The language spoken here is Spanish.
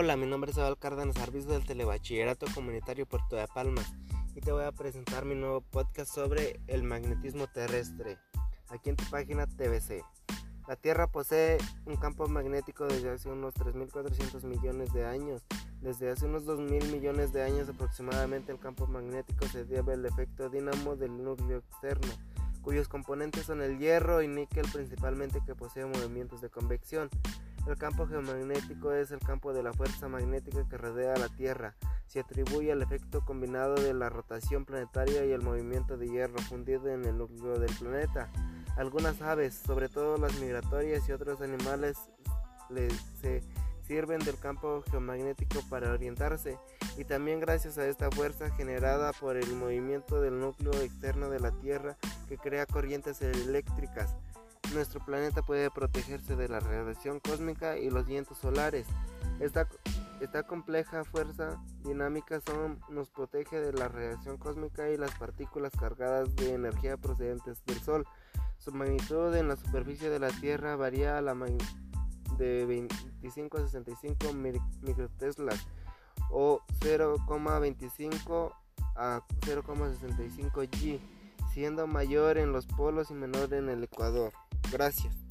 Hola, mi nombre es Abel Cárdenas Arbizu del Telebachillerato Comunitario Puerto de Palmas y te voy a presentar mi nuevo podcast sobre el magnetismo terrestre, aquí en tu página TBC. La Tierra posee un campo magnético desde hace unos 3.400 millones de años. Desde hace unos 2.000 millones de años aproximadamente el campo magnético se debe al efecto dínamo del núcleo externo, cuyos componentes son el hierro y níquel principalmente que posee movimientos de convección. El campo geomagnético es el campo de la fuerza magnética que rodea a la Tierra. Se atribuye al efecto combinado de la rotación planetaria y el movimiento de hierro fundido en el núcleo del planeta. Algunas aves, sobre todo las migratorias y otros animales, se sirven del campo geomagnético para orientarse y también gracias a esta fuerza generada por el movimiento del núcleo externo de la Tierra que crea corrientes eléctricas nuestro planeta puede protegerse de la radiación cósmica y los vientos solares. Esta, esta compleja fuerza dinámica nos protege de la radiación cósmica y las partículas cargadas de energía procedentes del Sol. Su magnitud en la superficie de la Tierra varía de 25 a 65 microteslas o 0,25 a 0,65 G, siendo mayor en los polos y menor en el ecuador. Gracias.